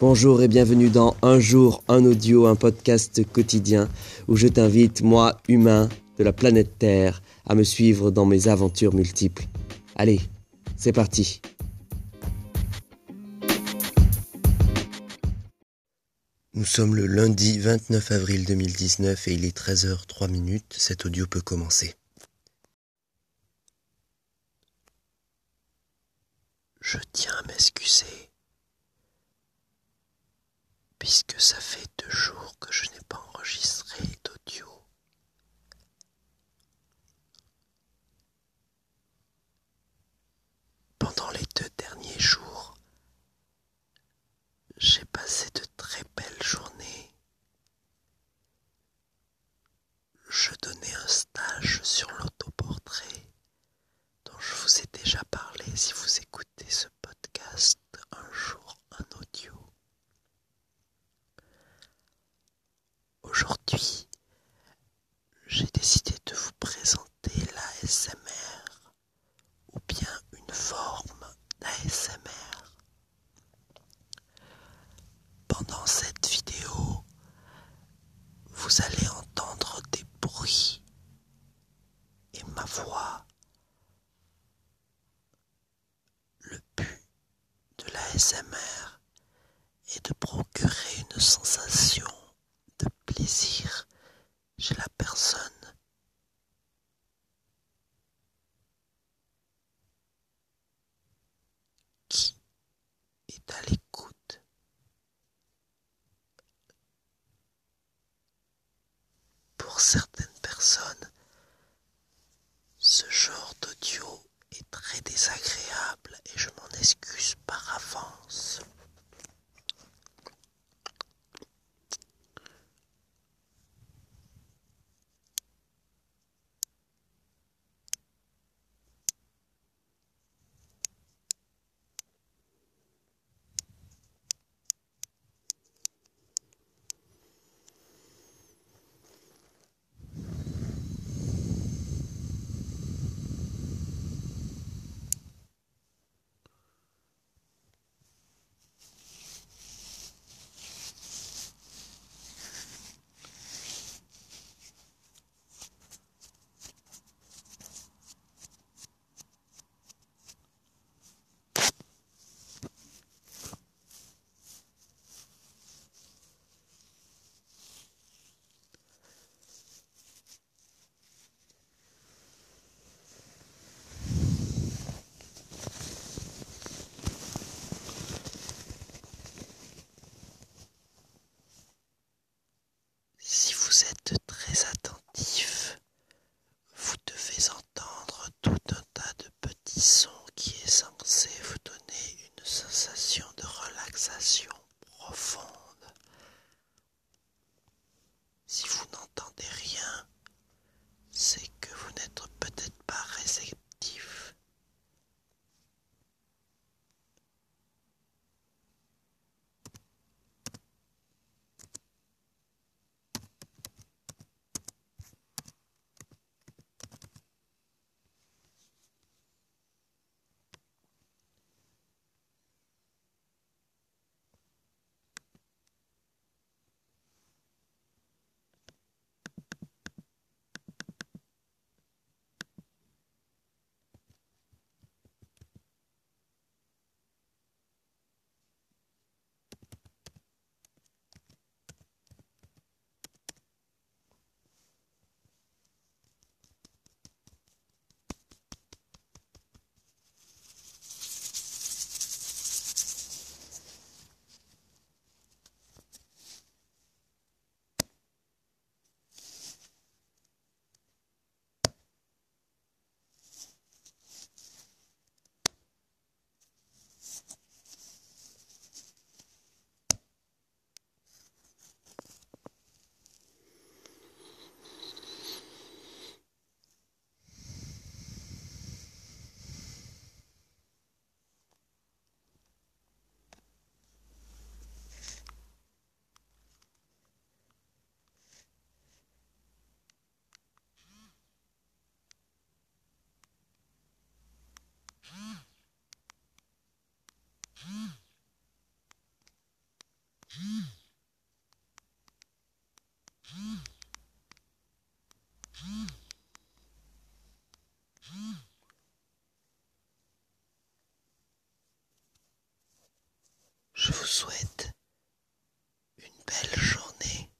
Bonjour et bienvenue dans Un jour, un audio, un podcast quotidien où je t'invite, moi, humain de la planète Terre, à me suivre dans mes aventures multiples. Allez, c'est parti. Nous sommes le lundi 29 avril 2019 et il est 13h03 minutes. Cet audio peut commencer. Je tiens à m'excuser puisque ça fait deux jours que je n'ai pas enregistré d'audio. Pendant les deux derniers jours, j'ai passé de très belles journées. Je donnais un stage sur l'autoportrait dont je vous ai déjà parlé si vous écoutez ce podcast un jour un audio. Aujourd'hui, j'ai décidé de vous présenter ou bien une forme d'ASMR. Pendant cette vidéo, vous allez entendre des bruits et ma voix. Le but de l'ASMR est de procurer une sensation de plaisir chez la personne. qui est à l'écoute. Pour certaines personnes, ce genre d'audio est très désagréable et je m'en excuse par avance. attentif, vous devez entendre tout un tas de petits sons qui est censé vous donner une sensation de relaxation profonde. Souhaite une belle journée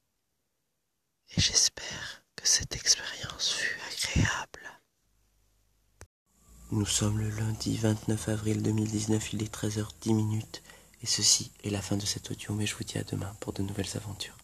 et j'espère que cette expérience fut agréable. Nous sommes le lundi 29 avril 2019, il est 13h10 et ceci est la fin de cet audio, mais je vous dis à demain pour de nouvelles aventures.